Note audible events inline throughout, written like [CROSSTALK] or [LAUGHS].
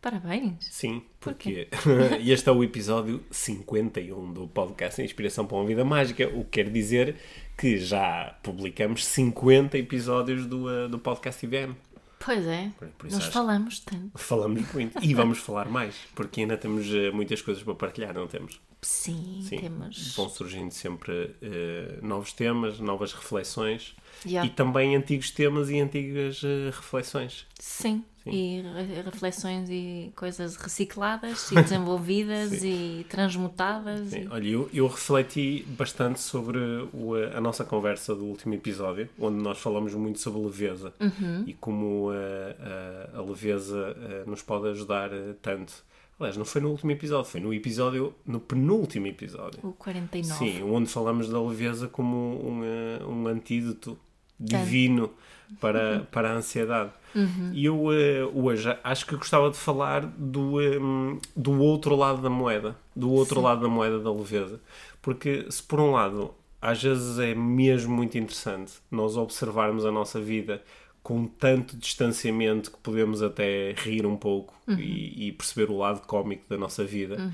Parabéns. Sim, porque [LAUGHS] este é o episódio 51 do podcast Inspiração para uma Vida Mágica, o que quer dizer que já publicamos 50 episódios do, uh, do podcast IBM. Pois é, Por- nós acho- falamos tanto. Falamos muito e vamos falar mais, porque ainda temos uh, muitas coisas para partilhar, não temos? Sim, Sim, temos. vão surgindo sempre uh, novos temas, novas reflexões Já. e também antigos temas e antigas uh, reflexões. Sim. E re- reflexões e coisas recicladas e [LAUGHS] desenvolvidas e transmutadas. Sim, E... Olha, eu, eu refleti bastante sobre o- a nossa conversa do último episódio, onde nós falamos muito sobre leveza Uhum. e como a, a- a leveza eh, nos pode ajudar eh, tanto. Aliás, não foi no último episódio, foi no episódio, no penúltimo episódio. O 49. Sim, onde falamos da leveza como um, eh, um antídoto divino para, para a ansiedade. E eu eh, hoje acho que gostava de falar do, eh, do outro lado da moeda, do outro lado da moeda da leveza. Porque se por um lado às vezes é mesmo muito interessante nós observarmos a nossa vida com tanto distanciamento que podemos até rir um pouco e, e perceber o lado cómico da nossa vida.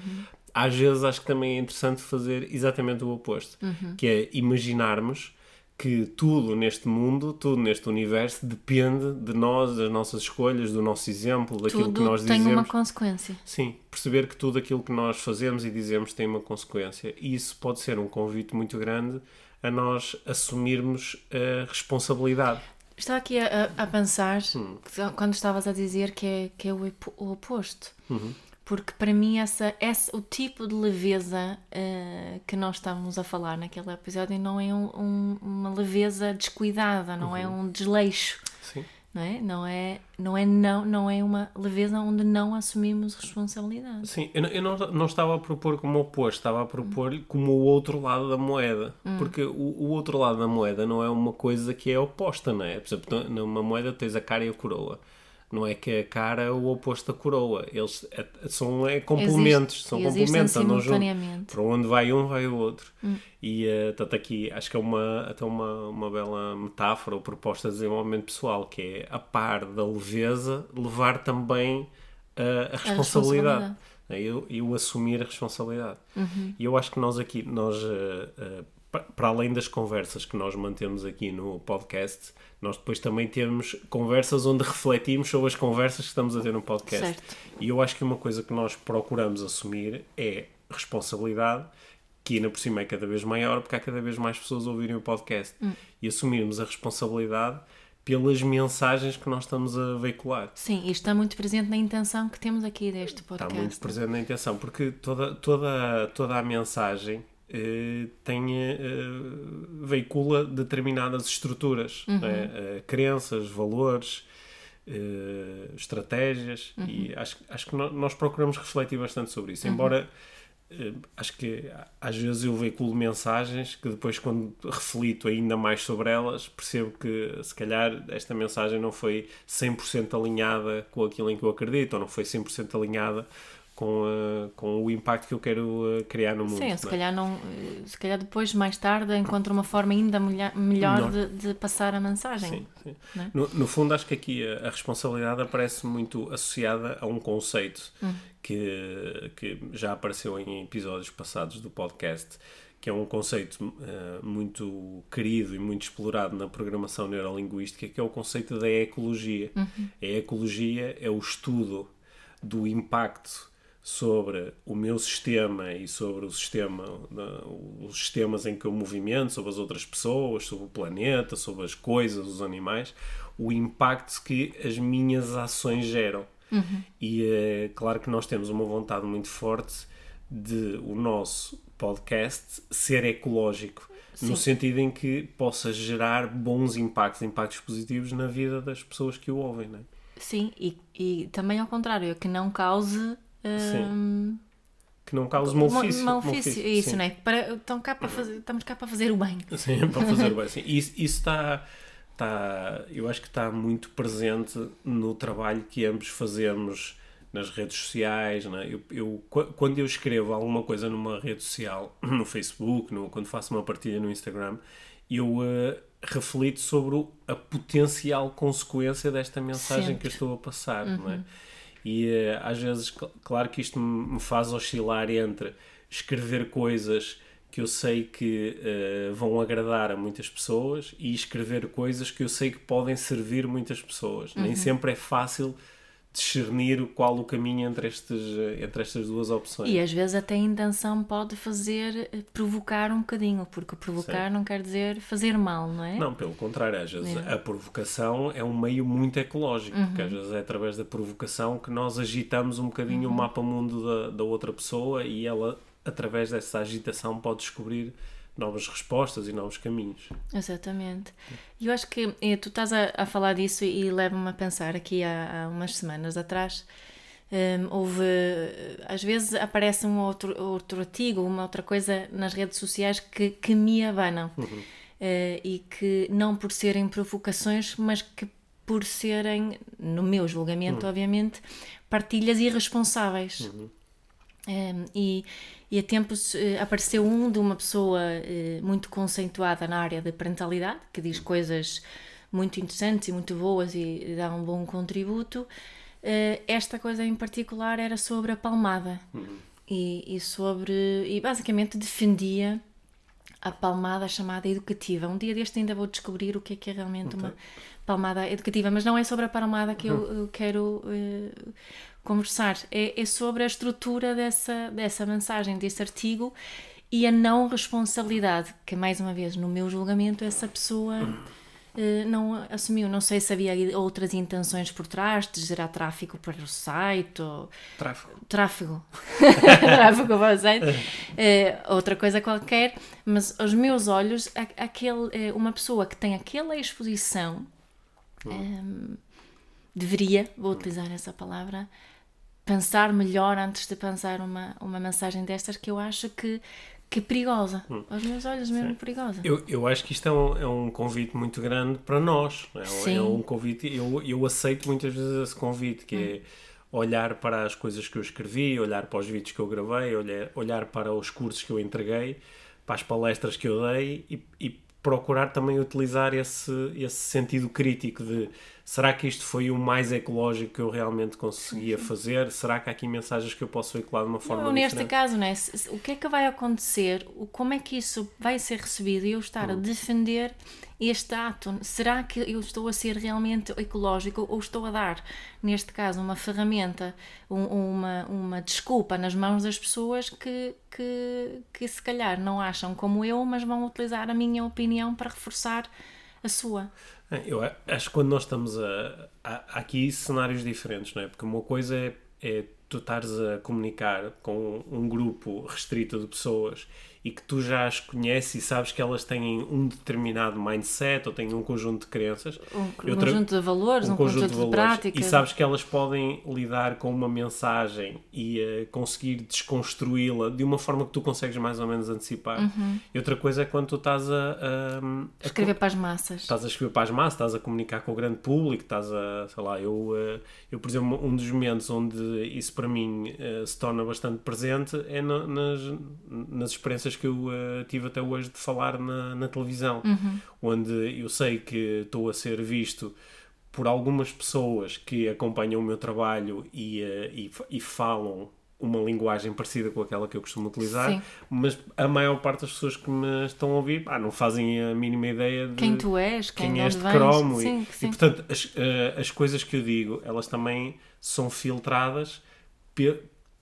Às vezes acho que também é interessante fazer exatamente o oposto, que é imaginarmos que tudo neste mundo, tudo neste universo depende de nós, das nossas escolhas, do nosso exemplo, daquilo que Tudo nós tem dizemos. uma consequência. Sim, perceber que tudo aquilo que nós fazemos e dizemos tem uma consequência. E isso pode ser um convite muito grande a nós assumirmos a responsabilidade. Estava aqui a, a- pensar, Hum. quando estavas a dizer que é, que é o, o oposto. Uhum. Porque para mim essa, esse, o tipo de leveza eh, que nós estávamos a falar naquele episódio não é um- um- uma leveza descuidada, não é Uhum. um desleixo, Sim. Não é? Não é, não é, não, não é uma leveza onde não assumimos responsabilidade. Sim, eu, não- eu não, não estava a propor como oposto, estava a propor como o outro lado da moeda. Porque o, o outro lado da moeda não é uma coisa que é oposta, não é? Por exemplo, numa moeda tens a cara e a coroa. Não é que a cara é o oposto da coroa. Eles é- são é, complementos, Existe- são complementos, andam juntos. Para onde vai um, vai o outro. E eh, tanto aqui, acho que é uma, até uma, uma bela metáfora ou proposta de desenvolvimento pessoal, que é a par da leveza, levar também eh, a, responsabilidade. responsabilidade. Eu, eu assumir a responsabilidade. Uhum. E eu acho que nós aqui, nós, eh, pa- para além das conversas que nós mantemos aqui no podcast, nós depois também temos conversas onde refletimos sobre as conversas que estamos a ter no podcast. Certo. E eu acho que uma coisa que nós procuramos assumir é responsabilidade, que ainda por cima é cada vez maior, porque há cada vez mais pessoas a ouvirem o podcast. Hum. E assumirmos a responsabilidade pelas mensagens que nós estamos a veicular. Sim, isto está muito presente na intenção que temos aqui deste Está podcast. muito presente na intenção, porque toda, toda, toda a mensagem tem, eh, veicula determinadas estruturas, Uhum. é? Eh, crenças, valores, eh, estratégias, Uhum. e acho, acho que nós procuramos refletir bastante sobre isso, embora eh, acho que às vezes eu veiculo mensagens que depois quando reflito ainda mais sobre elas percebo que se calhar esta mensagem não foi 100% alinhada com aquilo em que eu acredito ou não foi 100% alinhada com, eh, com o impacto que eu quero eh, criar no mundo. Sim, se não é? calhar, não, eh, se calhar depois, mais tarde, encontra uma forma ainda melhor, melhor de, de passar a mensagem. Sim, sim. É? No, no fundo, acho que aqui a, a responsabilidade aparece muito associada a um conceito Hum. que, que já apareceu em episódios passados do podcast, que é um conceito eh, muito querido e muito explorado na programação neurolinguística, que é o conceito da ecologia. Uhum. A ecologia é o estudo do impacto sobre o meu sistema e sobre o sistema, os sistemas em que eu movimento, sobre as outras pessoas, sobre o planeta, sobre as coisas, os animais, o impacto que as minhas ações geram. E é claro que nós temos uma vontade muito forte de o nosso podcast ser ecológico. No sentido em que possa gerar bons impactos, impactos positivos na vida das pessoas que o ouvem, não é? Sim, e, e também ao contrário, que não cause. Hum, que não cause malefício. Malefício, isso, sim. não é? Para, estão cá para fazer, estamos cá para fazer o bem. Sim, para fazer o bem. [LAUGHS] Sim. Isso, isso está, está, eu acho que está muito presente no trabalho que ambos fazemos nas redes sociais. Não é? eu, eu, quando eu escrevo alguma coisa numa rede social, [CLEARS THROAT] no Facebook, no, quando faço uma partilha no Instagram, eu uh, reflito sobre a potencial consequência desta mensagem Sempre. que eu estou a passar. Uhum. Não é? E uh, às vezes, claro que isto me faz oscilar entre escrever coisas que eu sei que uh, vão agradar a muitas pessoas e escrever coisas que eu sei que podem servir muitas pessoas. Uhum. Nem sempre é fácil discernir qual o caminho entre, estes, entre estas duas opções. E às vezes até a intenção pode fazer eh, provocar um bocadinho, porque provocar Sim. não quer dizer fazer mal, não é? Não, pelo contrário, às vezes é. a provocação é um meio muito ecológico, uhum. porque às vezes é através da provocação que nós agitamos um bocadinho uhum. o mapa-mundo da, da outra pessoa e ela, através dessa agitação, pode descobrir novas respostas e novos caminhos. Exatamente. E eu acho que eh, tu estás a, a falar disso e leva-me a pensar aqui há, há umas semanas atrás. Um, ehm, houve às vezes aparece um outro, outro artigo, uma outra coisa nas redes sociais que, que me abanam uhum. uh, e que não por serem provocações, mas que por serem, no meu julgamento, uhum. obviamente, partilhas irresponsáveis. Uhum. Um, ehm, e, e a tempos uh, apareceu um de uma pessoa uh, muito conceituada na área da parentalidade, que diz coisas muito interessantes e muito boas e dá um bom contributo. Uh, esta coisa em particular era sobre a palmada uhum. e, e, sobre. e basicamente defendia a palmada chamada educativa. Um dia deste ainda vou descobrir o que é que é realmente uma palmada educativa, mas não é sobre a palmada que eu, [LAUGHS] eu quero uh, conversar, é, é, sobre a estrutura dessa, dessa mensagem, desse artigo e a não responsabilidade, que mais uma vez, no meu julgamento, essa pessoa uh, não assumiu. Não sei se havia outras intenções por trás, de gerar tráfego para o site. Ou... Tráfego. Tráfego. [LAUGHS] tráfego para o site. Uh, outra coisa qualquer, mas aos meus olhos, aquele, uh, uma pessoa que tem aquela exposição. Um, deveria, vou utilizar essa palavra, pensar melhor antes de pensar uma, uma mensagem destas que eu acho que, que é perigosa. Hum. Aos meus olhos mesmo Sim. perigosa. Eu, eu acho que isto é um, é um convite muito grande para nós. É, Sim. é um convite, eu, eu aceito muitas vezes esse convite, que hum. é olhar para as coisas que eu escrevi, olhar para os vídeos que eu gravei, olhar, olhar para os cursos que eu entreguei, para as palestras que eu dei e, e procurar também utilizar esse, esse sentido crítico de será que isto foi o mais ecológico que eu realmente conseguia fazer? Será que há aqui mensagens que eu posso veicular de uma forma não, neste diferente? caso, né? o que é que vai acontecer? Como é que isso vai ser recebido? E eu estar a hum. defender este ato, será que eu estou a ser realmente ecológico ou estou a dar, neste caso, uma ferramenta, um, uma, uma desculpa nas mãos das pessoas que, que, que se calhar não acham como eu, mas vão utilizar a minha opinião para reforçar a sua? É, eu acho que quando nós estamos a, a, a aqui cenários diferentes, não é? Porque uma coisa é, é tu estares a comunicar com um grupo restrito de pessoas e que tu já as conheces e sabes que elas têm um determinado mindset ou têm um conjunto de crenças. Um outra, conjunto de valores, um, um conjunto, conjunto, de, de práticas. E sabes que elas podem lidar com uma mensagem e uh, conseguir desconstruí-la de uma forma que tu consegues mais ou menos antecipar. Uhum. E outra coisa é quando tu estás a, a, a escrever para as massas. Estás a escrever para as massas, estás a comunicar com o grande público, estás a, sei lá, eu, uh, eu por exemplo, um dos momentos onde isso para mim uh, se torna bastante presente é no, nas, nas experiências que eu uh, tive até hoje de falar na, na televisão, uhum. onde eu sei que estou a ser visto por algumas pessoas que acompanham o meu trabalho e, uh, e, e, falam uma linguagem parecida com aquela que eu costumo utilizar, Sim. mas a maior parte das pessoas que me estão a ouvir ah, não fazem a mínima ideia de quem tu és, quem, quem é este cromo. Sim, e, e, portanto, as, uh, as coisas que eu digo, elas também são filtradas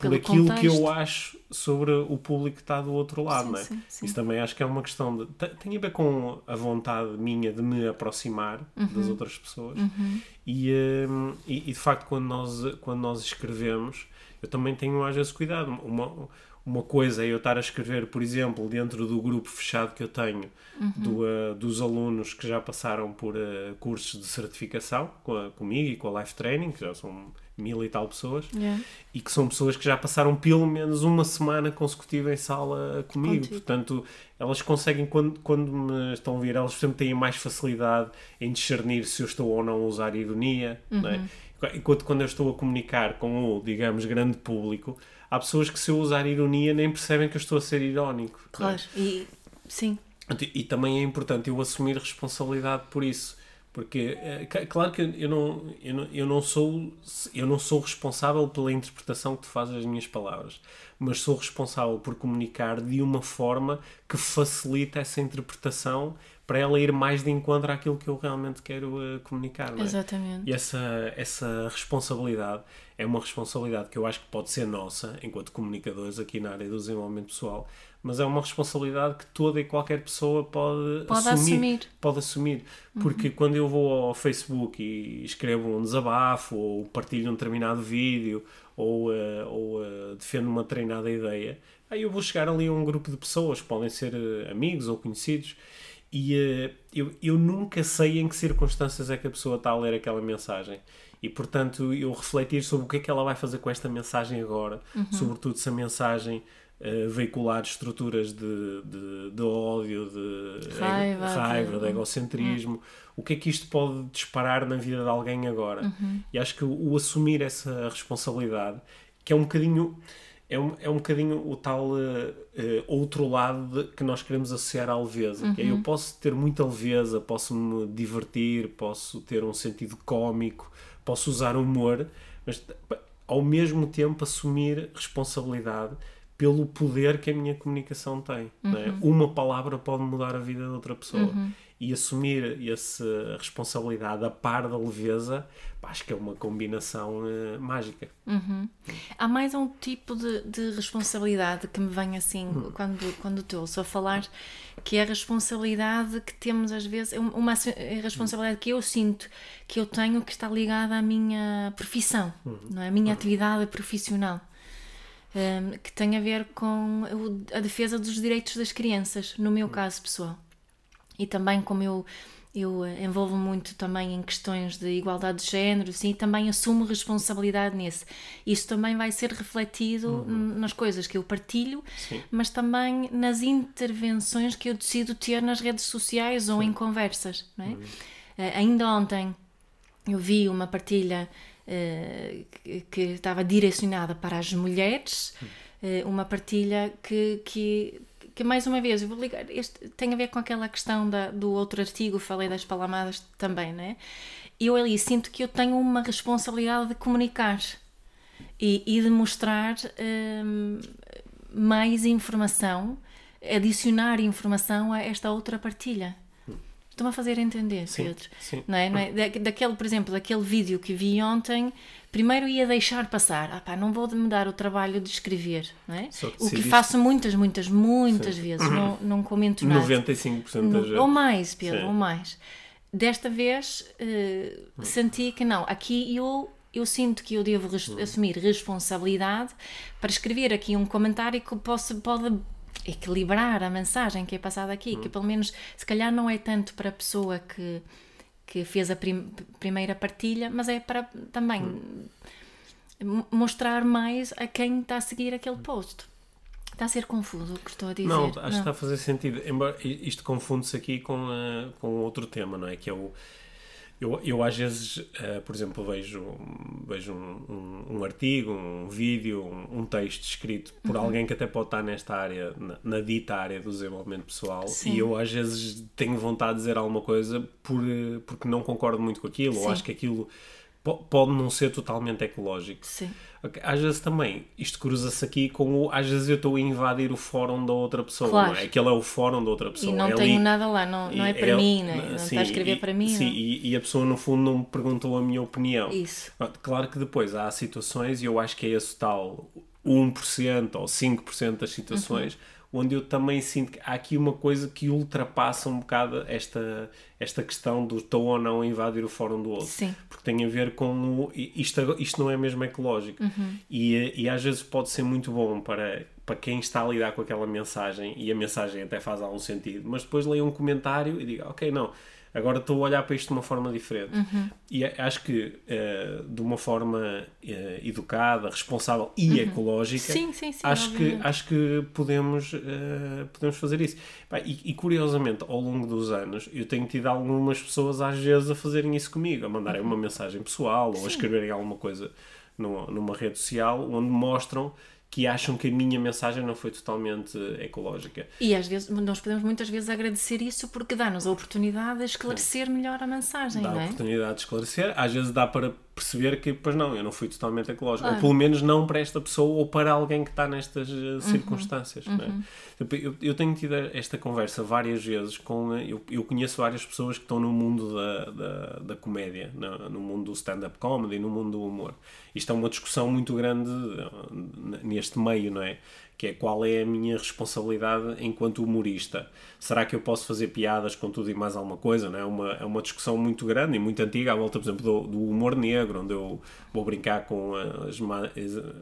por aquilo contexto. que eu acho sobre o público que está do outro lado, sim, não é? Sim, sim. Isso também acho que é uma questão de. tem a ver com a vontade minha de me aproximar uhum. das outras pessoas. Uhum. E, um, e, de facto, quando nós, quando nós escrevemos, eu também tenho às vezes cuidado. Uma, uma coisa é eu estar a escrever, por exemplo, dentro do grupo fechado que eu tenho, uhum. do, uh, dos alunos que já passaram por uh, cursos de certificação com a, comigo e com a Life Training, que já são mil e tal pessoas, yeah. e que são pessoas que já passaram pelo menos uma semana consecutiva em sala comigo. Contigo. Portanto, elas conseguem, quando, quando me estão a vir, elas sempre têm mais facilidade em discernir se eu estou ou não a usar ironia. Uhum. É? Uhum. Enquanto quando eu estou a comunicar com o, digamos, grande público, há pessoas que se eu usar ironia nem percebem que eu estou a ser irónico. É? Claro, e sim. E, e também é importante eu assumir responsabilidade por isso. Porque, é, claro que eu não, eu, não, eu, não sou, eu não sou responsável pela interpretação que tu fazes das minhas palavras, mas sou responsável por comunicar de uma forma que facilita essa interpretação para ela ir mais de encontro àquilo que eu realmente quero uh, comunicar. É? Exatamente. E essa, essa responsabilidade é uma responsabilidade que eu acho que pode ser nossa, enquanto comunicadores aqui na área do desenvolvimento pessoal, mas é uma responsabilidade que toda e qualquer pessoa pode, pode assumir, assumir. Pode assumir. Porque uhum. quando eu vou ao Facebook e escrevo um desabafo, ou partilho um determinado vídeo, ou, uh, ou uh, defendo uma treinada ideia, aí eu vou chegar ali a um grupo de pessoas, podem ser amigos ou conhecidos, e uh, eu, eu nunca sei em que circunstâncias é que a pessoa está a ler aquela mensagem. E portanto, eu refletir sobre o que é que ela vai fazer com esta mensagem agora, uhum. sobretudo se a mensagem veicular estruturas de, de, de ódio, de raiva, raiva de egocentrismo, uhum. o que é que isto pode disparar na vida de alguém agora? Uhum. E acho que o, o assumir essa responsabilidade, que é um bocadinho é um, é um bocadinho o tal uh, uh, outro lado de, que nós queremos associar à leveza. Uhum. Que é, eu uhum. posso ter muita leveza, posso me divertir, posso ter um sentido cómico, posso usar humor, mas ao mesmo tempo assumir responsabilidade pelo poder que a minha comunicação tem. É? Uhum. É? Uma palavra pode mudar a vida de outra pessoa. Uhum e assumir essa responsabilidade a par da leveza, acho que é uma combinação uh, mágica. Uhum. Há mais um tipo de, de, responsabilidade que me vem assim uhum. quando, quando te ouço a falar, que é a responsabilidade que temos às vezes, uma responsabilidade que eu sinto que eu tenho que está ligada à minha profissão, uhum. não é? a minha atividade profissional. Um, que tem a ver com a defesa dos direitos das crianças, no meu caso pessoal e também como eu eu eh, envolvo muito também em questões de igualdade de género, sim, e também assumo responsabilidade nisso. Isso também vai ser refletido uhum. nas coisas que eu partilho, sim. mas também nas intervenções que eu decido ter nas redes sociais ou sim. em conversas. Não é? Uhum. Uh, ainda ontem eu vi uma partilha uh, que, estava direcionada para as mulheres, uh, uma partilha que, que que mais uma vez, eu vou ligar, este tem a ver com aquela questão da, do outro artigo, falei das palamadas também, né? Eu ali sinto que eu tenho uma responsabilidade de comunicar e, e de mostrar hum, mais informação, adicionar informação a esta outra partilha. Estou-me a fazer entender, sim, Pedro. Sim. Não é? Não é? daquele, por exemplo, daquele vídeo que vi ontem, primeiro ia deixar passar. Ah pá, não vou me dar o trabalho de escrever, não é? O que faço muitas, muitas, muitas Sim. vezes, não, [CLEARS THROAT] não comento nada. 95% das vezes. Ou mais, Pedro, ou mais. Desta vez uh, senti que não, aqui eu eu sinto que eu devo res hum. assumir responsabilidade para escrever aqui um comentário que possa, pode equilibrar a mensagem que é passada aqui, hum. que pelo menos se calhar não é tanto para a pessoa que que fez a prim primeira partilha, mas é para também hum. mostrar mais a quem está a seguir aquele post. Está a ser confuso o que estou a dizer. Não, acho não. que está a fazer sentido. Embora isto confunde-se aqui com, uh, com outro tema, não é? Que é o eu, eu às vezes, uh, por exemplo, vejo, vejo um, um, um artigo, um vídeo, um, um texto escrito por uhum. alguém que até pode estar nesta área, na, na dita área do desenvolvimento pessoal, Sim. e eu às vezes tenho vontade de dizer alguma coisa por, eh, porque não concordo muito com aquilo, Sim. ou acho que aquilo pode não ser totalmente ecológico. Sim. Às vezes também, isto cruza-se aqui com o. Às vezes eu estou a invadir o fórum da outra pessoa, claro. não é? Aquele é o fórum da outra pessoa. E não é tenho ali, nada lá, não, não é para é, mim, não, é? não sim, está a escrever e, para mim. Sim, e, e, a pessoa no fundo não me perguntou a minha opinião. Isso. Claro que depois há situações, e eu acho que é esse tal 1% ou 5% das situações. Uhum onde eu também sinto que há aqui uma coisa que ultrapassa um bocado esta, esta questão do estou ou não a invadir o fórum do outro. Sim. Porque tem a ver com o, isto, isto não é mesmo ecológico. Uhum. E, e às vezes pode ser muito bom para, para quem está a lidar com aquela mensagem e a mensagem até faz algum sentido, mas depois leia um comentário e diga, ok, não, agora estou a olhar para isto de uma forma diferente. Uhum. E acho que uh, de uma forma uh, educada, responsável e uhum. ecológica, sim, sim, sim, acho, que, acho que podemos, uh, podemos fazer isso. E, e, curiosamente, ao longo dos anos, eu tenho tido algumas pessoas às vezes a fazerem isso comigo, a mandarem uhum. uma mensagem pessoal ou a escreverem alguma coisa numa, numa rede social onde mostram que acham que a minha mensagem não foi totalmente ecológica. E às vezes, nós podemos muitas vezes agradecer isso porque dá-nos a oportunidade de esclarecer melhor a mensagem, dá não é? Dá a oportunidade de esclarecer, às vezes dá para perceber que, pois não, eu não fui totalmente ecológico. Ou pelo menos não para esta pessoa ou para alguém que está nestas eh, uhum. circunstâncias. Uhum. Uhum. Eu, eu, tenho tido esta conversa várias vezes com. Eh, eu, eu conheço várias pessoas que estão no mundo da, da, da comédia, no, no mundo do stand-up comedy, no mundo do humor. Isto é uma discussão muito grande eh, neste meio, não é? Que é qual é a minha responsabilidade enquanto humorista. Será que eu posso fazer piadas com tudo e mais alguma coisa? Não é? uma, é uma discussão muito grande e muito antiga à volta, por exemplo, do, do humor negro, onde eu vou brincar com as,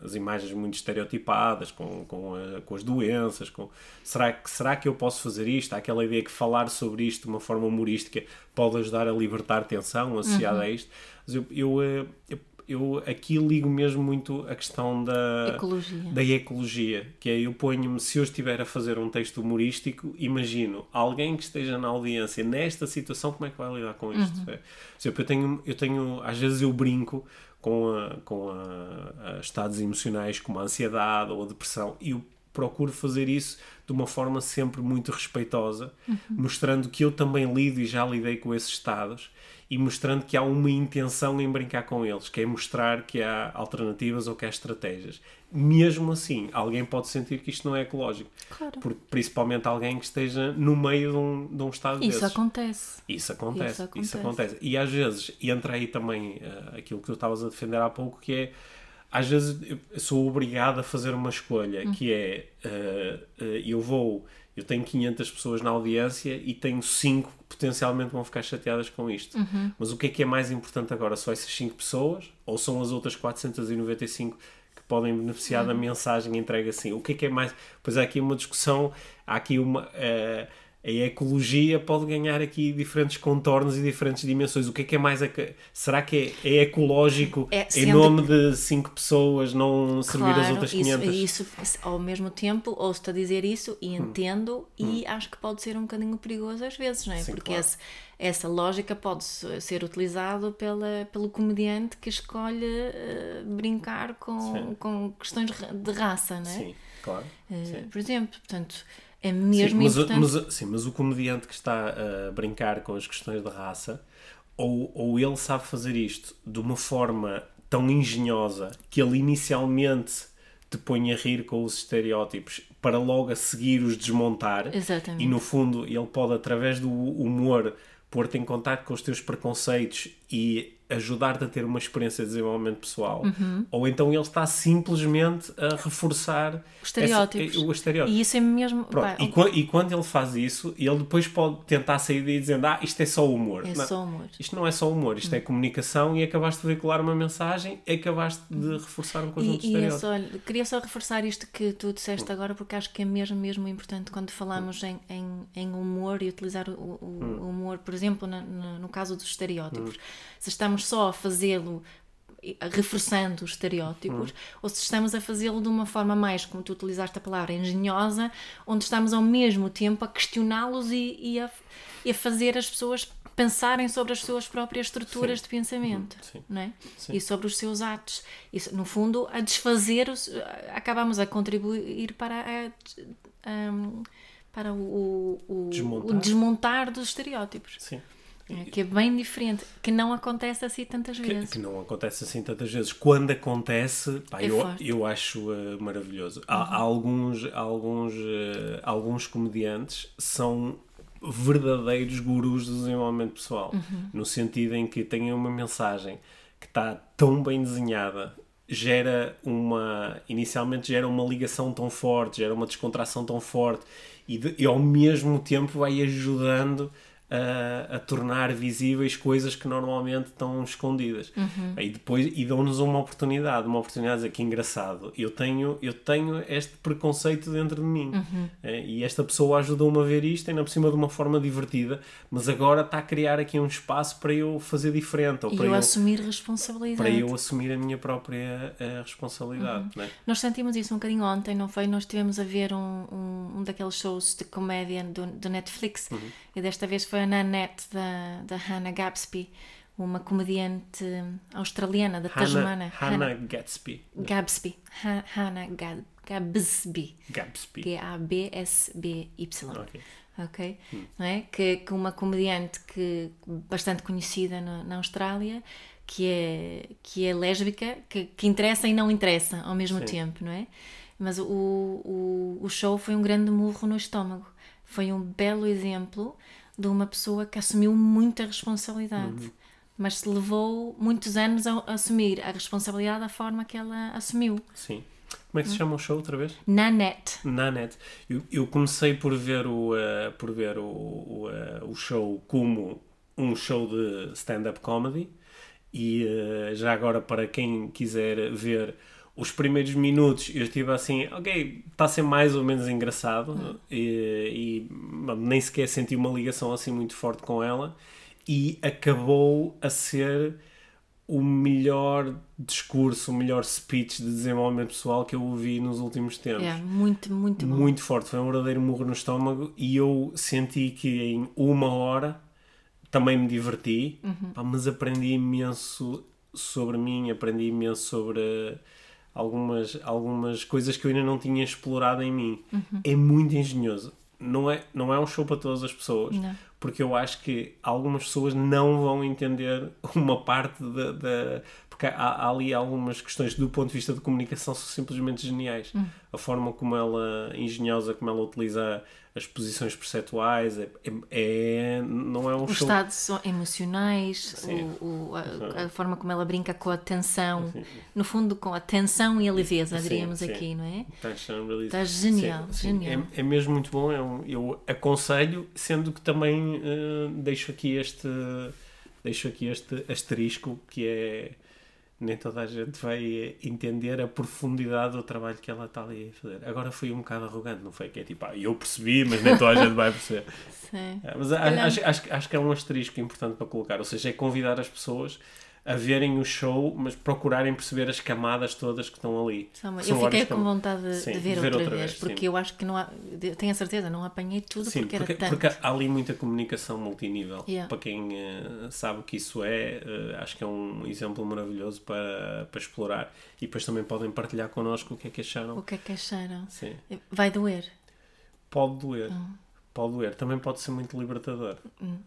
as imagens muito estereotipadas, com, com, a, com as doenças. Com... Será, que, será que eu posso fazer isto? Há aquela ideia que falar sobre isto de uma forma humorística pode ajudar a libertar tensão associada uhum. a isto. Mas eu, eu, eh, eu eu aqui ligo mesmo muito a questão da ecologia, da ecologia que é eu ponho-me, se eu estiver a fazer um texto humorístico, imagino alguém que esteja na audiência nesta situação, como é que vai lidar com isto? Uhum. É, exemplo, eu tenho, eu tenho, às vezes eu brinco com, a, com a, a estados emocionais como a ansiedade ou a depressão e procuro fazer isso de uma forma sempre muito respeitosa, uhum. mostrando que eu também lido e já lidei com esses estados e mostrando que há uma intenção em brincar com eles, que é mostrar que há alternativas ou que há estratégias. Mesmo assim, alguém pode sentir que isto não é ecológico. Claro. Porque, principalmente alguém que esteja no meio de um, de um estado isso desses. Acontece. Isso acontece. Isso acontece. Isso acontece. E às vezes, entra aí também uh, aquilo que tu estavas a defender há pouco, que é às vezes eu sou obrigado a fazer uma escolha, que é uh, uh, eu vou eu tenho 500 pessoas na audiência e tenho 5 que potencialmente vão ficar chateadas com isto. Uhum. Mas o que é que é mais importante agora? São essas 5 pessoas ou são as outras 495 que podem beneficiar uhum. da mensagem entregue assim? O que é que é mais. Pois há aqui uma discussão, há aqui uma. Uh, a ecologia pode ganhar aqui diferentes contornos e diferentes dimensões. O que é que é mais. Será que é, é ecológico é, em nome de cinco pessoas não servir claro, as outras 500? Isso, isso, ao mesmo tempo, ouço-te a dizer isso e hum. entendo, hum. e acho que pode ser um bocadinho perigoso às vezes, não é? Sim, Porque claro. esse, essa lógica pode ser utilizado pela, pelo comediante que escolhe uh, brincar com, com questões de raça, não é? Sim, claro. Uh, Sim. Por exemplo, portanto é mesmo sim, mas, importante. Mas, sim, mas o comediante que está a brincar com as questões de raça, ou, ou ele sabe fazer isto de uma forma tão engenhosa que ele inicialmente te põe a rir com os estereótipos para logo a seguir os desmontar. Exatamente. E no fundo ele pode, através do humor, pôr-te em contato com os teus preconceitos e ajudar-te a ter uma experiência de desenvolvimento pessoal, uhum. ou então ele está simplesmente a reforçar os estereótipos. Essa, o estereótipo. E isso é mesmo. Pá, e, o... e, quando ele faz isso, ele depois pode tentar sair daí dizendo: Ah, isto é só humor. É não, só humor. Isto não é só humor, isto uhum. é comunicação e acabaste de veicular uma mensagem e acabaste de uhum. reforçar um conjunto e, de estereótipos. E é só, queria só reforçar isto que tu disseste uhum. agora, porque acho que é mesmo, mesmo importante quando falamos em, em, em, humor e utilizar o, o, hum. humor, por exemplo, no, no, no caso dos estereótipos. Se estamos só a fazê-lo reforçando os estereótipos, hum. ou se estamos a fazê-lo de uma forma mais, como tu utilizaste a palavra, engenhosa, onde estamos ao mesmo tempo a questioná-los e, e, a, e, a, fazer as pessoas pensarem sobre as suas próprias estruturas Sim. de pensamento uhum. Não é? e sobre os seus atos. Isso, no fundo, a desfazer, os, acabamos a contribuir para a, a, para o, o, desmontar. o desmontar dos estereótipos. Sim. É, que é bem diferente, que não acontece assim tantas vezes. Que, que não acontece assim tantas vezes. Quando acontece, pá, é eu, eu acho uh, maravilhoso. Uhum. Há, há, alguns, alguns, uh, alguns comediantes são verdadeiros gurus do desenvolvimento pessoal, uhum. no sentido em que têm uma mensagem que está tão bem desenhada gera uma inicialmente gera uma ligação tão forte gera uma descontração tão forte e, de, e ao mesmo tempo vai ajudando a, a, tornar visíveis coisas que normalmente estão escondidas. Uhum. E depois e dão-nos uma oportunidade, uma oportunidade que engraçado, eu tenho, eu tenho este preconceito dentro de mim. Uhum. É, e esta pessoa ajudou-me a ver isto, ainda por cima de uma forma divertida, mas agora está a criar aqui um espaço para eu fazer diferente. Ou e para eu, eu assumir responsabilidade. Para eu assumir a minha própria a eh, responsabilidade. Uhum. Né? Nós sentimos isso um bocadinho ontem, não foi? Nós estivemos a ver um, um, um daqueles shows de comédia do, do Netflix uhum. e desta vez foi foi a Nanette da, da Hannah Gadsby, uma comediante australiana da Tasmana. Hannah, Gadsby. Gadsby. Ha, Hannah Gad. Gadsby. G-A-B-S-B-Y. Ok. Ok? Hum. Não é? Que, que uma comediante que, bastante conhecida no, na Austrália, que é, que é lésbica, que, que interessa e não interessa ao mesmo Sim. tempo, não é? Mas o, o, o show foi um grande murro no estômago. Foi um belo exemplo de uma pessoa que assumiu muita responsabilidade. Uhum. Mas se levou muitos anos a assumir a responsabilidade da forma que ela assumiu. Sim. Como é que se chama o show outra vez? Nanette. Nanette. Eu, eu comecei por ver o, uh, por ver o, o, uh, o show como um show de stand-up comedy e uh, já agora para quem quiser ver os primeiros minutos eu estive assim, ok, está a ser mais ou menos engraçado uhum. e, e nem sequer senti uma ligação assim muito forte com ela e acabou a ser o melhor discurso, o melhor speech de desenvolvimento pessoal que eu ouvi nos últimos tempos. É, muito, muito bom. Muito forte, foi um verdadeiro murro no estômago e eu senti que em uma hora também me diverti, uhum. mas aprendi imenso sobre mim, aprendi imenso sobre algumas, algumas coisas que eu ainda não tinha explorado em mim. Uhum. É muito engenhoso. Não é, não é um show para todas as pessoas, não. porque eu acho que algumas pessoas não vão entender uma parte da. da porque há, há, ali algumas questões do ponto de vista de comunicação são simplesmente geniais. Uhum. A forma como ela, engenhosa, como ela utiliza as posições perceptuais, é, é, é, não é um Os show... estados emocionais, o, o, a, a, forma como ela brinca com a tensão, sim. no fundo com a tensão e a leveza, diríamos sim, aqui, não é? Está genial, genial. É, é, mesmo muito bom, é um, eu aconselho, sendo que também uh, deixo aqui este deixo aqui este asterisco que é nem toda a gente vai entender a profundidade do trabalho que ela está ali a fazer. Agora fui um bocado arrogante, não foi? Que é tipo, ah, eu percebi, mas nem toda a gente vai perceber. [LAUGHS] Sim. É, mas acho, acho, acho que é um asterisco importante para colocar, ou seja, é convidar as pessoas a verem o show, mas procurarem perceber as camadas todas que estão ali. eu fiquei com vontade de, sim, de, ver, de ver, outra, outra vez, vez porque sim. eu acho que não há, tenho a certeza, não apanhei tudo sim, porque, porque, era tanto. Porque há ali muita comunicação multinível. Yeah. Para quem uh, sabe o que isso é, uh, acho que é um exemplo maravilhoso para, para explorar. E depois também podem partilhar connosco o que é que acharam. O que é que acharam? Sim. Vai doer? Pode doer. Hum pode doer, também pode ser muito libertador. Hum.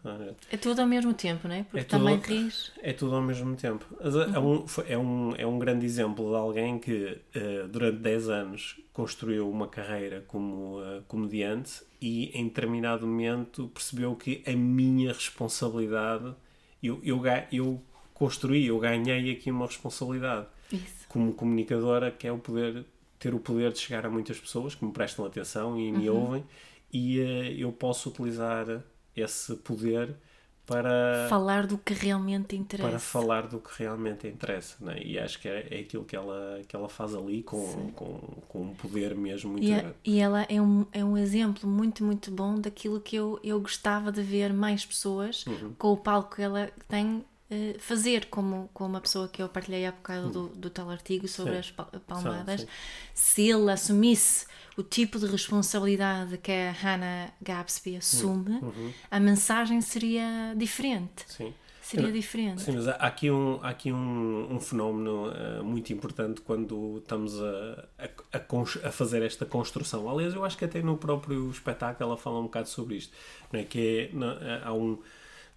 É tudo ao mesmo tempo, não é? Porque é também tudo, ris. É tudo ao mesmo tempo. É, um, é, um, é um grande exemplo de alguém que uh, durante 10 anos construiu uma carreira como uh, comediante e em determinado momento percebeu que a minha responsabilidade, eu, eu, eu construí, eu ganhei aqui uma responsabilidade Isso. como comunicadora, que é o poder ter o poder de chegar a muitas pessoas que me prestam atenção e me uhum. ouvem e uh, eu posso utilizar esse poder para falar do que realmente interessa para falar do que realmente interessa né? e acho que é, é aquilo que ela que ela faz ali com, com, com um poder mesmo muito e, é, grande e ela é um, é um exemplo muito muito bom daquilo que eu, eu gostava de ver mais pessoas uhum. com o palco que ela tem eh, fazer como, como uma pessoa que eu partilhei há bocado do, do tal artigo sobre sim. as palmadas, sim, sim. se ele assumisse o tipo de responsabilidade que a Hannah Gadsby assume, uhum. a mensagem seria diferente. Sim. Seria diferente. Sim, mas há aqui um, há aqui um, um fenómeno uh, muito importante quando estamos a, a, a, a, fazer esta construção. Aliás, eu acho que até no próprio espetáculo ela fala um bocado sobre isto. Não é? Que é, não, eh, há um,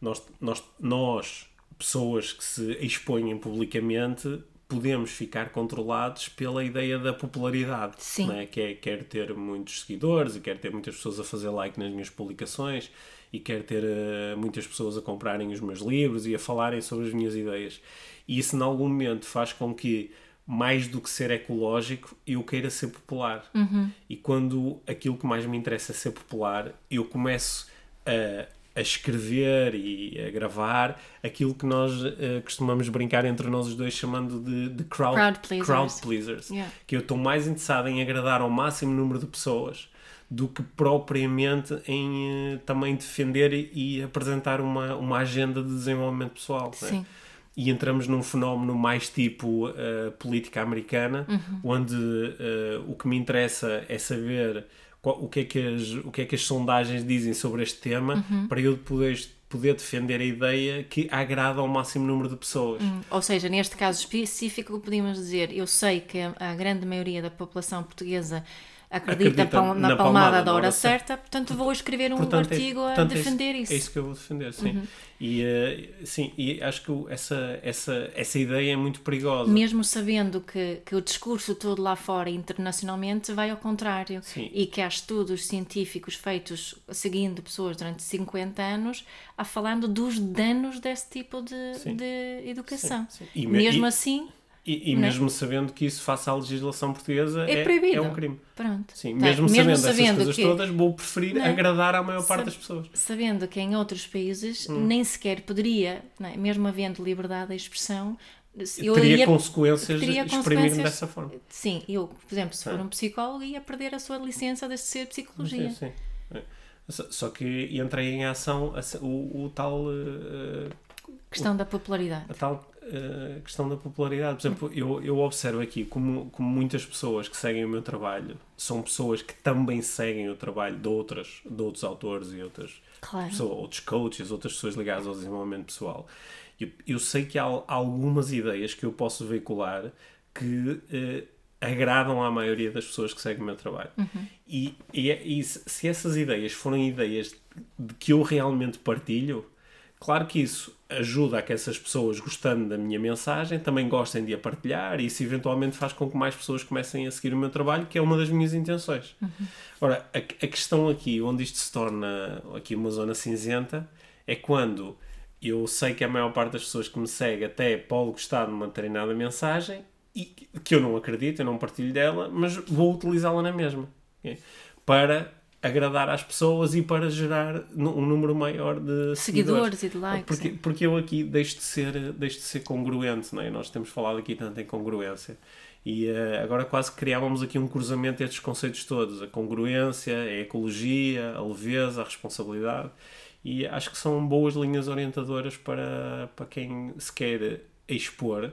nós, nós, nós pessoas que se expõem publicamente podemos ficar controlados pela ideia da popularidade, Sim. Né? que é quer ter muitos seguidores e quer ter muitas pessoas a fazer like nas minhas publicações e quer ter uh, muitas pessoas a comprarem os meus livros e a falarem sobre as minhas ideias. E isso, em algum momento, faz com que, mais do que ser ecológico, eu queira ser popular. Uhum. E quando aquilo que mais me interessa é ser popular, eu começo a a escrever e a gravar aquilo que nós uh, costumamos brincar entre nós os dois chamando de, de crowd, crowd pleasers, crowd pleasers yeah. que eu estou mais interessado em agradar ao máximo número de pessoas do que propriamente em uh, também defender e, apresentar uma, uma agenda de desenvolvimento pessoal. É? Sim. Né? E entramos num fenómeno mais tipo uh, política americana, uhum. onde o que me interessa é saber o que é que as, o que é que as sondagens dizem sobre este tema uhum. para eu poder, poder defender a ideia que agrada ao máximo número de pessoas. Uhum. Ou seja, neste caso específico, podemos dizer, eu sei que a grande maioria da população portuguesa acredita, acredita na, na palmada, palmada da hora certa, portanto vou escrever um portanto, é artigo é, a defender é isso. É isso que eu vou defender, sim. Uhum. E, uh, sim, e acho que essa, essa, essa ideia é muito perigosa. Mesmo sabendo que, que o discurso todo lá fora, internacionalmente, vai ao contrário. Sim. E que há estudos científicos feitos seguindo pessoas durante 50 anos a falando dos danos desse tipo de, de educação. Sim, sim. E, Mesmo e, assim e, e é? mesmo sabendo que isso faça a legislação portuguesa é, é, é um crime. Pronto. Sim, tá. mesmo, mesmo, sabendo, sabendo essas coisas que... todas, vou preferir não. agradar à maior parte das pessoas. Sabendo que em outros países hum. nem sequer poderia, é? mesmo havendo liberdade de expressão, eu teria ia, consequências teria exprimir-me dessa forma. Sim, eu, por exemplo, se for um psicólogo, ia perder a sua licença de ser psicologia. Sim, sim. É. Só que entrei em ação o, o tal. Uh, questão o, da popularidade. A tal uh, questão da popularidade. Por exemplo, eu, eu observo aqui como, como muitas pessoas que seguem o meu trabalho são pessoas que também seguem o trabalho de, outras, de outros autores e outras claro. pessoas, outros coaches, outras pessoas ligadas ao desenvolvimento pessoal. Eu, eu sei que há algumas ideias que eu posso veicular que uh, agradam à maioria das pessoas que seguem o meu trabalho. Uhum. E, e, e, se essas ideias forem ideias de que eu realmente partilho, Claro que isso ajuda a que essas pessoas, gostando da minha mensagem, também gostem de a partilhar e isso eventualmente faz com que mais pessoas comecem a seguir o meu trabalho, que é uma das minhas intenções. Uhum. Ora, a, a, questão aqui, onde isto se torna aqui uma zona cinzenta, é quando eu sei que a maior parte das pessoas que me segue até pode gostar de uma determinada mensagem e que eu não acredito, eu não partilho dela, mas vou utilizá-la na mesma. Okay? Para agradar às pessoas e para gerar um número maior de seguidores, seguidores e de likes. Porque, porque eu aqui deixo de ser, deixo de ser congruente, não é? Nós temos falado aqui tanto em congruência. E uh, agora quase criávamos aqui um cruzamento destes conceitos todos: a congruência, a ecologia, a leveza, a responsabilidade. E acho que são boas linhas orientadoras para, para quem se quer expor.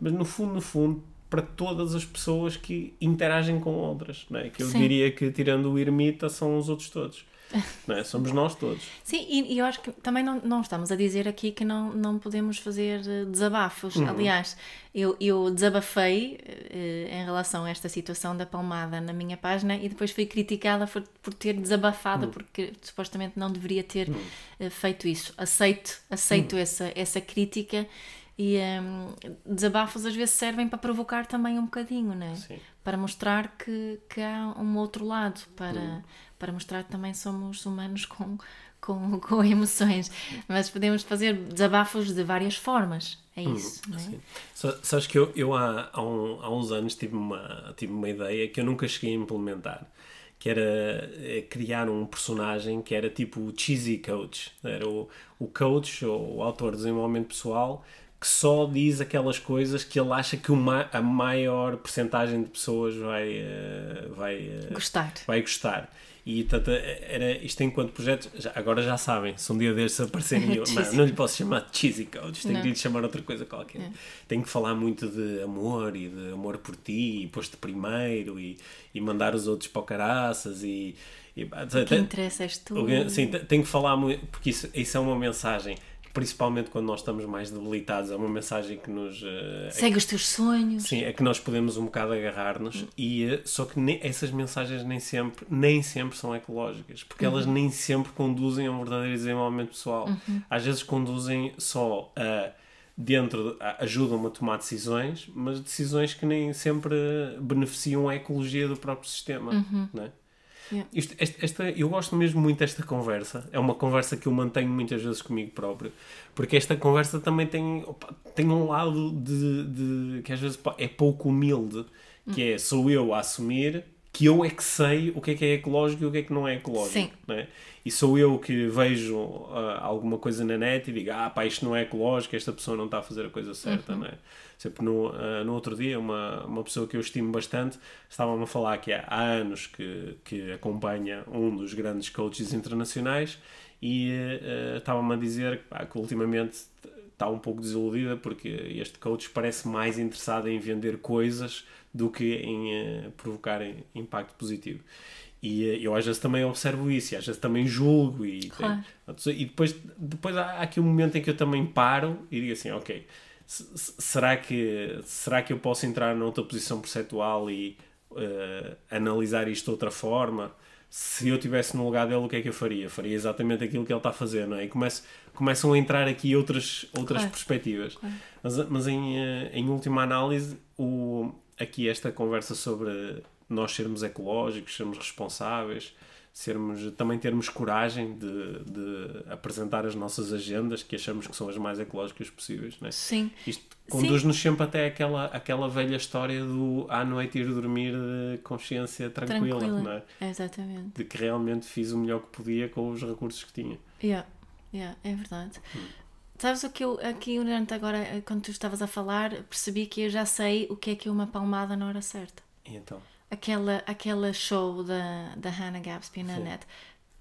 Mas no fundo, no fundo, para todas as pessoas que interagem com outras, não é? Que eu Sim. diria que, tirando o ermita, são os outros todos. [LAUGHS] Não é? Somos nós todos. Sim, e, e, eu acho que também não, não estamos a dizer aqui que não, não podemos fazer eh, desabafos. Uhum. Aliás, eu, eu desabafei eh, em relação a esta situação da palmada na minha página e depois fui criticada por, por ter desabafado, uhum. porque supostamente não deveria ter uhum. eh, feito isso. Aceito, aceito uhum. essa, essa crítica e um, desabafos às vezes servem para provocar também um bocadinho, né? Sim. Para mostrar que, que há um outro lado, para, hum. para mostrar que também somos humanos com, com, [LAUGHS] com emoções. Mas podemos fazer desabafos de várias formas, é hum, isso, hum, não é? Sabes que eu, eu há, há, um, há uns anos tive uma, tive uma ideia que eu nunca cheguei a implementar que era eh, criar um personagem que era tipo o cheesy coach. Era o, o coach, ou o autor de desenvolvimento pessoal, que só diz aquelas coisas que ele acha que uma, a maior porcentagem de pessoas vai, uh, vai, uh, gostar. vai gostar. E tanto, era isto enquanto projeto, já, agora já sabem, se um dia destes aparecerem [LAUGHS] eu, não, não lhe posso chamar de cheesy coach, tenho não. que lhe chamar outra coisa qualquer. É. Tenho que falar muito de amor e de amor por ti, e posto primeiro e, e mandar os outros para o caraças e. e o que interessa és tu. Sim, tenho que falar muito, porque isso, isso é uma mensagem principalmente quando nós estamos mais debilitados, é uma mensagem que nos. Uh, Segue é os teus sonhos. Sim, é que nós podemos um bocado agarrar-nos, e uh, só que ne, essas mensagens nem sempre, nem sempre são ecológicas, porque uhum. elas nem sempre conduzem a um verdadeiro desenvolvimento pessoal. Uhum. Às vezes conduzem só a. Dentro, ajudam-me a tomar decisões, mas decisões que nem sempre beneficiam a ecologia do próprio sistema. Uhum. Não é? Yeah. Isto, esta, esta, eu gosto mesmo muito desta conversa. É uma conversa que eu mantenho muitas vezes comigo próprio. Porque esta conversa também tem, opa, tem um lado de, de, que às vezes é pouco humilde. Que é, sou eu a assumir que eu é que sei o que é que é ecológico e o que é que não é ecológico. Sim. Né? E sou eu que vejo uh, alguma coisa na net e digo, ah pá, isto não é ecológico, esta pessoa não está a fazer a coisa certa, uhum. né? Sempre no, uh, no outro dia, uma, uma pessoa que eu estimo bastante estava-me a falar que há, há anos que, que acompanha um dos grandes coaches internacionais e uh, estava-me a dizer pá, que ultimamente está um pouco desiludida porque este coach parece mais interessado em vender coisas do que em uh, provocar impacto positivo. E uh, eu às vezes também observo isso, e às vezes também julgo. E, claro. e depois, depois há aqui um momento em que eu também paro e digo assim: ok, será que, será que eu posso entrar noutra posição perceptual e uh, analisar isto de outra forma? Se eu estivesse no lugar dele, o que é que eu faria? Faria exatamente aquilo que ele está a fazer, não é? E começo, começam a entrar aqui outras, outras claro. perspectivas. Claro. Mas, mas em, em última análise, o, aqui esta conversa sobre nós sermos ecológicos, sermos responsáveis, sermos, também termos coragem de, de apresentar as nossas agendas que achamos que são as mais ecológicas possíveis. Né? Sim. Isto conduz-nos sempre até aquela, aquela velha história do à noite ir dormir de consciência tranquila, tranquila. Não é? Exatamente. De que realmente fiz o melhor que podia com os recursos que tinha. Yeah. Yeah, é verdade. Hum. Sabes o que eu aqui durante agora, eh, quando tu estavas a falar, percebi que eu já sei o que é que é uma palmada na hora certa. E então? Aquela, aquela show da, da Hannah Gadsby na Sim. net.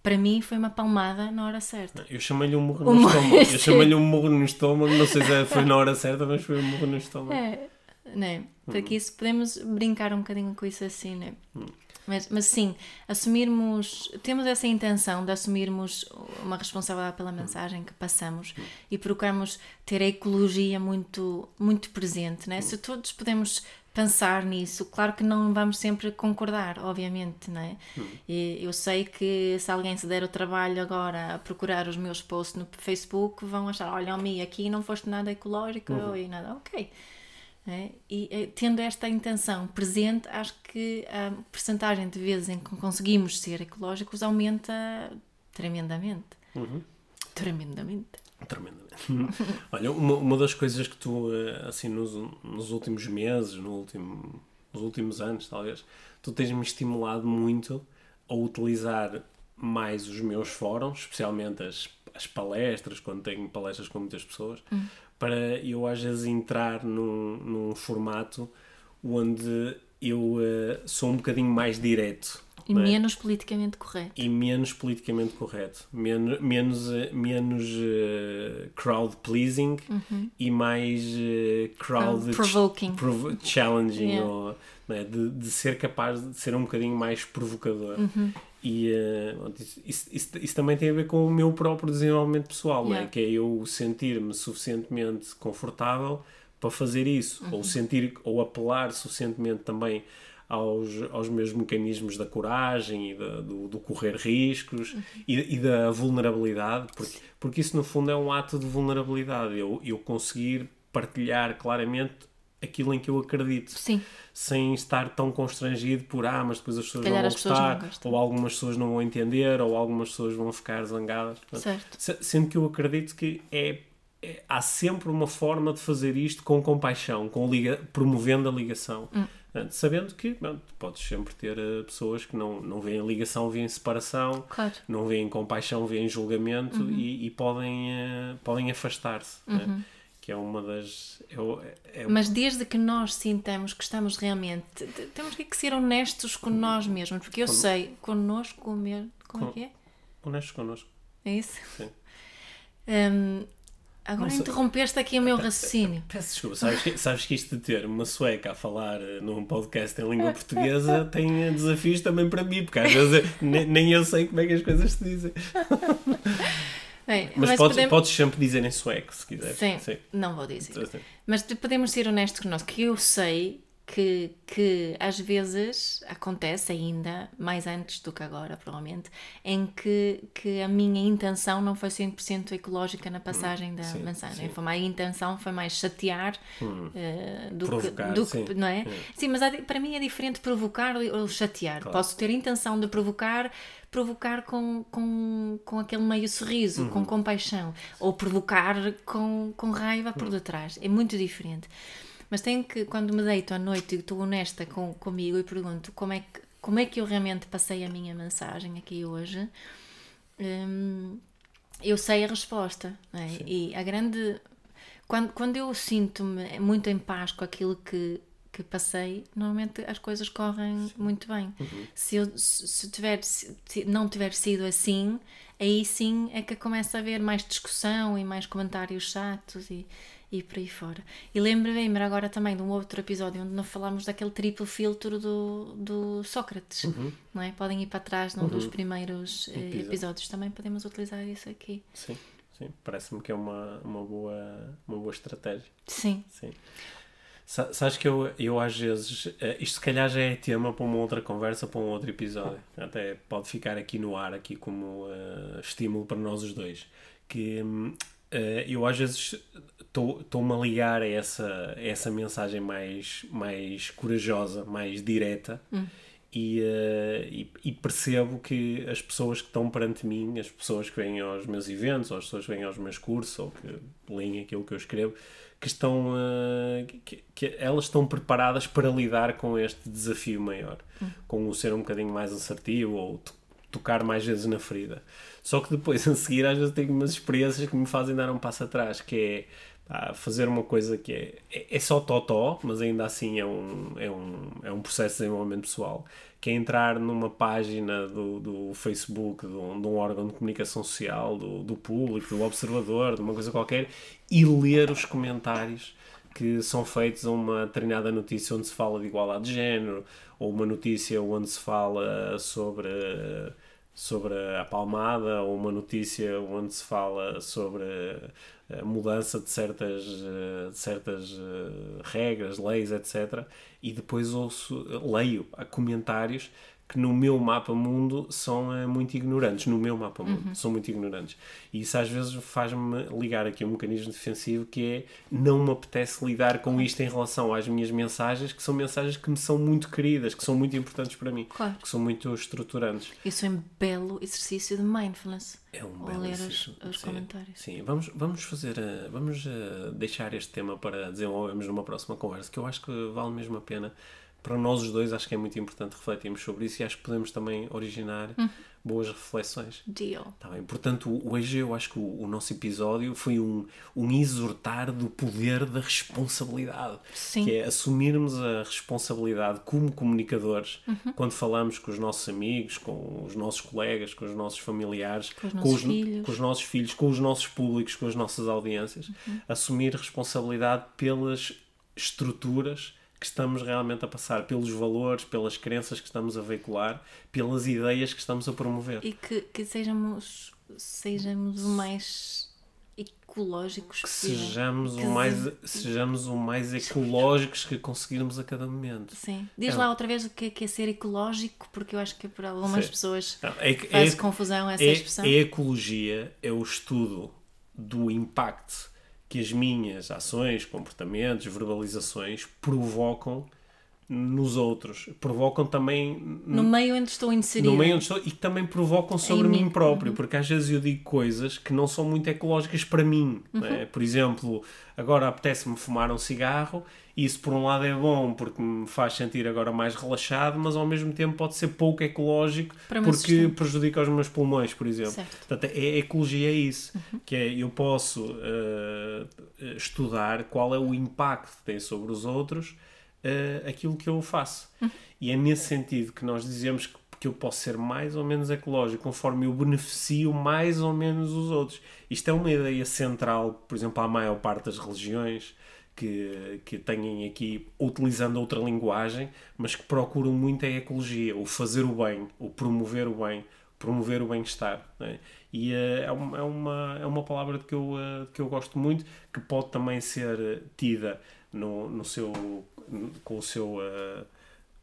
Para mim foi uma palmada na hora certa. Eu chamei-lhe um murro no estômago. Eu [LAUGHS] chamei-lhe um murro no estômago. Não sei se foi na hora certa, mas foi um murro no estômago. É, né? Porque hum. isso podemos brincar um bocadinho com isso assim, né? Hum. Mas, mas sim, assumirmos, temos essa intenção de assumirmos uma responsabilidade pela mensagem que passamos e procuramos ter a ecologia muito, muito presente. Né? Se todos podemos pensar nisso, claro que não vamos sempre concordar, obviamente, né? E eu sei que se alguém se der o trabalho agora a procurar os meus posts no Facebook, vão achar, olha, Mi, aqui não foste nada ecológico uhum. e nada, ok. É? E eh, tendo esta intenção presente, acho que a percentagem de vezes em que conseguimos ser ecológicos aumenta tremendamente. Uhum. Tremendamente. Tremendamente. [LAUGHS] Olha, uma, uma das coisas que tu, eh, assim, nos, nos últimos meses, no último, nos últimos anos, talvez, tu tens-me estimulado muito a utilizar mais os meus fóruns, especialmente as, as palestras, quando tenho palestras com muitas pessoas, uhum para eu às vezes entrar num, num formato onde eu uh, sou um bocadinho mais direto. E é? menos politicamente correto. E menos politicamente correto. Men menos uh, menos uh, crowd pleasing uhum. e mais crowd provoking. Prov challenging. Yeah. Ou, é? de, de, ser capaz de ser um bocadinho mais provocador. Uhum. E uh, isso, isso, isso, também tem a ver com o meu próprio desenvolvimento pessoal, yeah. que é eu sentir-me suficientemente confortável para fazer isso, uhum. ou sentir ou apelar suficientemente também aos, aos meus mecanismos da coragem e da, do, do, correr riscos uhum. e, e, da vulnerabilidade, porque, porque isso no fundo é um ato de vulnerabilidade, eu, eu conseguir partilhar claramente aquilo em que eu acredito. Sim. Sem estar tão constrangido por, ah, mas depois as pessoas Calhar não vão gostar, ou algumas pessoas não vão entender, ou algumas pessoas vão ficar zangadas. Certo. Sendo que eu acredito que é, é, há sempre uma forma de fazer isto com compaixão, com liga, promovendo a ligação. Hum. Sabendo que bom, podes sempre ter uh, pessoas que não, não veem ligação, veem separação, claro. não veem compaixão, veem julgamento uhum. e, e, podem, uh, podem afastar-se. Uhum. Né? que é uma das. É, é... Mas desde que nós sintamos que estamos realmente. Temos que ser honestos com nós mesmos, porque eu con... sei, connosco mesmo. Como con... é que é? Honestos connosco. É isso? Sim. Um, agora Nossa, interrompeste aqui o meu raciocínio. [LAUGHS] Peço desculpa, sabes que, sabes que isto de ter uma sueca a falar eh, num podcast em língua portuguesa [LAUGHS] tem eh, desafios também para mim, porque às vezes nem, nem eu sei como é que as coisas se dizem. [LAUGHS] Bem, mas, mas podes, podemos... podes, sempre dizer em sueco se quiser. Sim, Sim. não vou dizer. Sim. Mas podemos ser honestos connosco, que eu sei que, que às vezes acontece ainda, mais antes do que agora, provavelmente, em que, que a minha intenção não foi 100% ecológica na passagem hum, da sim, mensagem. Sim. Foi, a intenção foi mais chatear hum, uh, do, provocar, que, do sim. que. Não é? Hum. Sim, mas para mim é diferente provocar ou chatear. Claro. Posso ter intenção de provocar provocar com, com, com aquele meio sorriso, uhum. com compaixão, ou provocar com, com raiva por uhum. detrás. É muito diferente. Mas tenho que, quando me deito à noite e estou honesta com, comigo e pergunto como é que como é que eu realmente passei a minha mensagem aqui hoje, hum, eu sei a resposta. É? E a grande. Quando, quando eu sinto-me muito em paz com aquilo que, que passei, normalmente as coisas correm sim. muito bem. Uhum. Se, eu, se, tiver, se não tiver sido assim, aí sim é que começa a haver mais discussão e mais comentários chatos e, e por aí fora. E lembrei-me agora também de um outro episódio onde nós falámos daquele triplo filtro do, do Sócrates, uhum. não é? Podem ir para trás num uhum. dos primeiros eh, episódios, também podemos utilizar isso aqui. Sim, sim, parece-me que é uma, uma, boa, uma boa estratégia. Sim. Sim. Sabes que eu, eu às vezes, eh, isto se calhar já é tema para uma outra conversa, para um outro episódio, até pode ficar aqui no ar, aqui como uh, estímulo para nós os dois, que uh, eu às vezes estou-me a ligar a essa, a essa mensagem mais, mais corajosa, mais direta, hum. e, uh, e, e, percebo que as pessoas que estão perante mim, as pessoas que vêm aos meus eventos, ou as pessoas que vêm aos meus cursos, ou que leem aquilo que eu escrevo, que estão uh, que, que, elas estão preparadas para lidar com este desafio maior, hum. com o ser um bocadinho mais assertivo ou tocar mais vezes na ferida. Só que depois, [LAUGHS] a seguir, às vezes tenho umas experiências que me fazem dar um passo atrás, que é pá, fazer uma coisa que é, é, é só totó, mas ainda assim é um, é, um, é um processo de desenvolvimento pessoal, que é entrar numa página do, do Facebook, de um, de um órgão de comunicação social, do, do público, do observador, de uma coisa qualquer, e ler os comentários que são feitos a uma determinada notícia onde se fala de igualdade de género, ou uma notícia onde se fala sobre, sobre a palmada, ou uma notícia onde se fala sobre a mudança de certas, de certas eh, regras, leis, etc. E depois ouço, leio comentários que no meu mapa mundo são é, muito ignorantes. No meu mapa mundo uhum. são muito ignorantes. E isso às vezes faz-me ligar aqui um mecanismo defensivo que é não me apetece lidar com isto em relação às minhas mensagens, que são mensagens que me são muito queridas, que são muito importantes para mim, claro. que são muito estruturantes. Isso é um belo exercício de mindfulness. É um belo ler exercício. Os, os sim, comentários. Sim, vamos, vamos fazer, eh, vamos deixar este tema para desenvolvermos numa próxima conversa, que eu acho que vale mesmo a pena para nós os dois acho que é muito importante refletirmos sobre isso e acho que podemos também originar uhum. boas reflexões. Deal. Tá bem. Portanto, hoje eu acho que o, o, nosso episódio foi um, um exortar do poder da responsabilidade. Sim. Que é assumirmos a responsabilidade como comunicadores uhum. quando falamos com os nossos amigos, com os nossos colegas, com os nossos familiares, com os nossos, com os, filhos. Com os nossos filhos, com os nossos públicos, com as nossas audiências. Uhum. Assumir responsabilidade pelas estruturas que estamos realmente a passar, pelos valores, pelas crenças que estamos a veicular, pelas ideias que estamos a promover. E que, que sejamos, sejamos o mais ecológicos que sejamos que o mais sejamos o mais ecológicos que conseguirmos a cada momento sim diz é. lá outra vez o que é, que é ser ecológico porque eu acho que para algumas sim. pessoas é, faz é, confusão essa é, expressão a ecologia é o estudo do impacto que as minhas ações, comportamentos, verbalizações provocam nos outros. Provocam também. No meio onde estou inserido. No meio onde estou e também provocam sobre mim. mim próprio, uhum. porque às vezes eu digo coisas que não são muito ecológicas para mim. Uhum. É? Por exemplo, agora apetece-me fumar um cigarro isso por um lado é bom porque me faz sentir agora mais relaxado, mas ao mesmo tempo pode ser pouco ecológico porque prejudica os meus pulmões, por exemplo. Certo. Portanto, é, a ecologia é isso, uhum. que é eu posso uh, estudar qual é o impacto que tem sobre os outros uh, aquilo que eu faço. Uhum. E é nesse sentido que nós dizemos que que eu posso ser mais ou menos ecológico conforme eu beneficio mais ou menos os outros. Isto é uma ideia central, por exemplo, à maior parte das religiões, que, que têm aqui, utilizando outra linguagem, mas que procuram muito a ecologia, o fazer o bem, o promover o bem, promover o bem-estar. É? E uh, é, uma, é, uma, é uma palavra que eu, uh, que eu gosto muito, que pode também ser tida no, no seu, com o seu. Uh,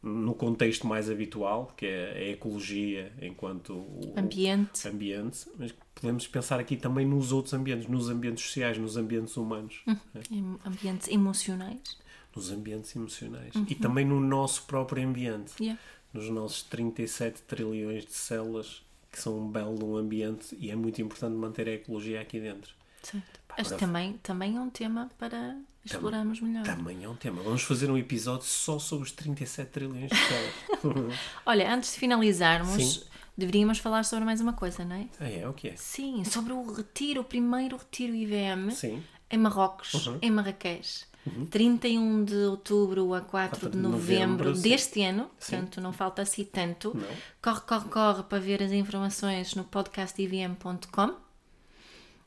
no contexto mais habitual, que é a ecologia enquanto o ambiente, ambiente mas podemos pensar aqui também nos outros ambientes, nos ambientes sociais, nos ambientes humanos. Uhum. É? Ambientes emocionais. Nos ambientes emocionais. Uhum. E também no nosso próprio ambiente. Yeah. Nos nossos 37 trilhões de células, que são um belo ambiente, e é muito importante manter a ecologia aqui dentro. Certo. Também, também é um tema para explorarmos melhor. Também é um tema. Vamos fazer um episódio só sobre os 37 trilhões de dólares. [LAUGHS] Olha, antes de finalizarmos, Sim. deveríamos falar sobre mais uma coisa, não é? Ah, é? O que é? Sim, sobre o retiro, o primeiro retiro IVM Sim. em Marrocos, uhum. em Marrakech. Uhum. 31 de outubro a 4, 4 de novembro, novembro deste ano, sim. portanto não falta assim tanto. Não. Corre, corre, corre para ver as informações no podcastivm.com.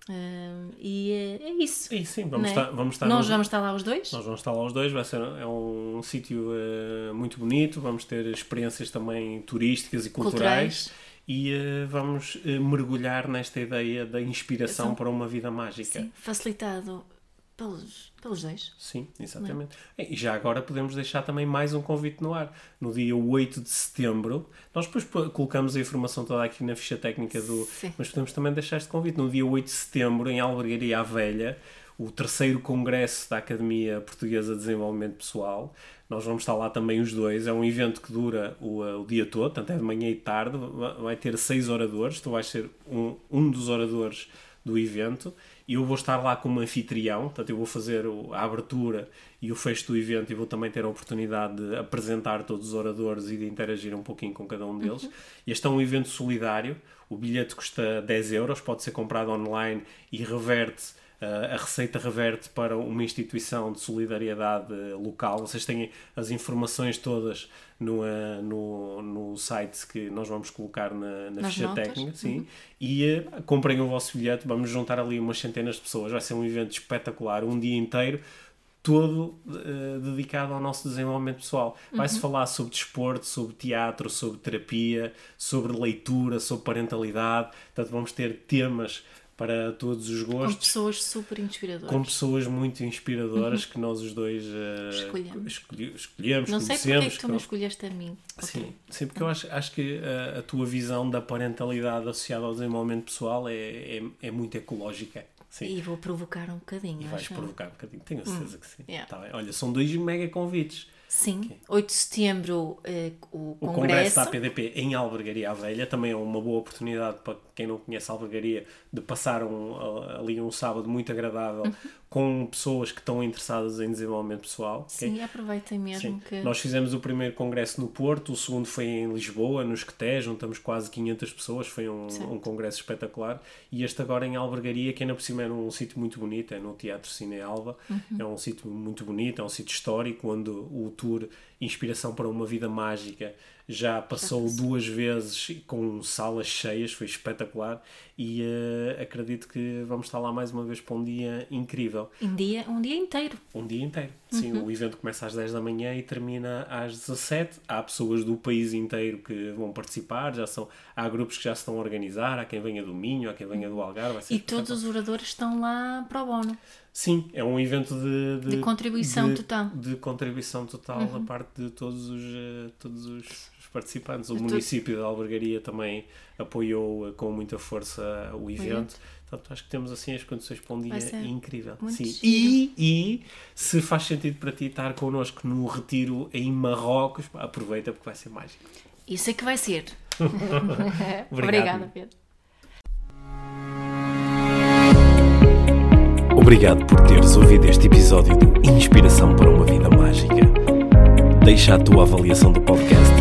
Uh, e é, é, isso. E sim, vamos, é? estar, vamos estar. Nós vamos estar lá os dois. Nós vamos estar lá os dois. Vai ser é um, um sítio uh, muito bonito. Vamos ter experiências também turísticas e culturais. culturais. E uh, vamos mergulhar nesta ideia da inspiração para uma vida mágica. Sim, facilitado pelos, pelos dois. Sim, exatamente. É? E já agora podemos deixar também mais um convite no ar. No dia 8 de setembro, nós depois colocamos a informação toda aqui na ficha técnica do. Sim. Mas podemos também deixar este convite. No dia 8 de setembro, em Albergaria à Velha, o terceiro congresso da Academia Portuguesa de Desenvolvimento Pessoal. Nós vamos estar lá também os dois. É um evento que dura o, o dia todo, tanto é de manhã e tarde. Vai ter seis oradores. Tu vais ser um, um dos oradores do evento e eu vou estar lá como anfitrião, portanto eu vou fazer a abertura e o fecho do evento e vou também ter a oportunidade de apresentar todos os oradores e de interagir um pouquinho com cada um deles. Uhum. Este é um evento solidário, o bilhete custa 10 euros, pode ser comprado online e reverte a receita reverte para uma instituição de solidariedade local. Vocês têm as informações todas no, uh, no, no site que nós vamos colocar na, na ficha notas. técnica. Sim. Uhum. E uh, comprem o vosso bilhete, vamos juntar ali umas centenas de pessoas. Vai ser um evento espetacular, um dia inteiro todo uh, dedicado ao nosso desenvolvimento pessoal. Vai-se uhum. falar sobre desporto, sobre teatro, sobre terapia, sobre leitura, sobre parentalidade. Portanto, vamos ter temas para todos os gostos. Com pessoas super inspiradoras. Com pessoas muito inspiradoras uhum. que nós os dois uh, escolhemos. Escolhi, escolhemos, Não sei porque é que tu me escolheste a mim. Sim, okay. sim porque eu acho, acho que a, a, tua visão da parentalidade associada ao desenvolvimento pessoal é, é, é muito ecológica. Sim. E vou provocar um bocadinho. E vais provocar um bocadinho, tenho certeza hum. que sim. Yeah. Tá Olha, são dois mega convites. Sim, okay. 8 de setembro eh, o, o Congresso. da APDP em Albergaria à Velha também é uma boa oportunidade para quem não conhece Albergaria de passar um, ali um sábado muito agradável uhum com pessoas que estão interessadas em desenvolvimento pessoal. Sim, okay? aproveitem mesmo Sim. que... Nós fizemos o primeiro congresso no Porto, o segundo foi em Lisboa, nos Quetés, juntamos quase 500 pessoas, foi um, um, congresso espetacular. E este agora em Albergaria, que ainda por cima é um sítio muito bonito, é no Teatro Cine Alva, uhum. é um sítio muito bonito, é um sítio histórico, onde o tour Inspiração para uma Vida Mágica já passou duas vezes com salas cheias, foi espetacular e uh, acredito que vamos estar lá mais uma vez para um dia incrível. Um dia, um dia inteiro. Um dia inteiro. Sim, uhum. o evento começa às 10 da manhã e termina às 17. Há pessoas do país inteiro que vão participar, já são, há grupos que já se estão a organizar, há quem venha do Minho, há quem venha do Algarve. E todos os oradores estão lá para o bono. Sim, é um evento de, de, de contribuição de, total. De contribuição total uhum. da parte de todos os, uh, todos os participantes. O município de Albergaria também apoiou uh, com muita força o evento. Portanto, acho que temos assim as condições para um dia incrível. Sim. E, e se faz sentido para ti estar connosco no retiro em Marrocos, aproveita porque vai ser mágico. Isso é que vai ser. [LAUGHS] [LAUGHS] Obrigada, Pedro. Obrigado por teres ouvido este episódio de Inspiração para uma Vida Mágica. Deixa a tua avaliação do podcast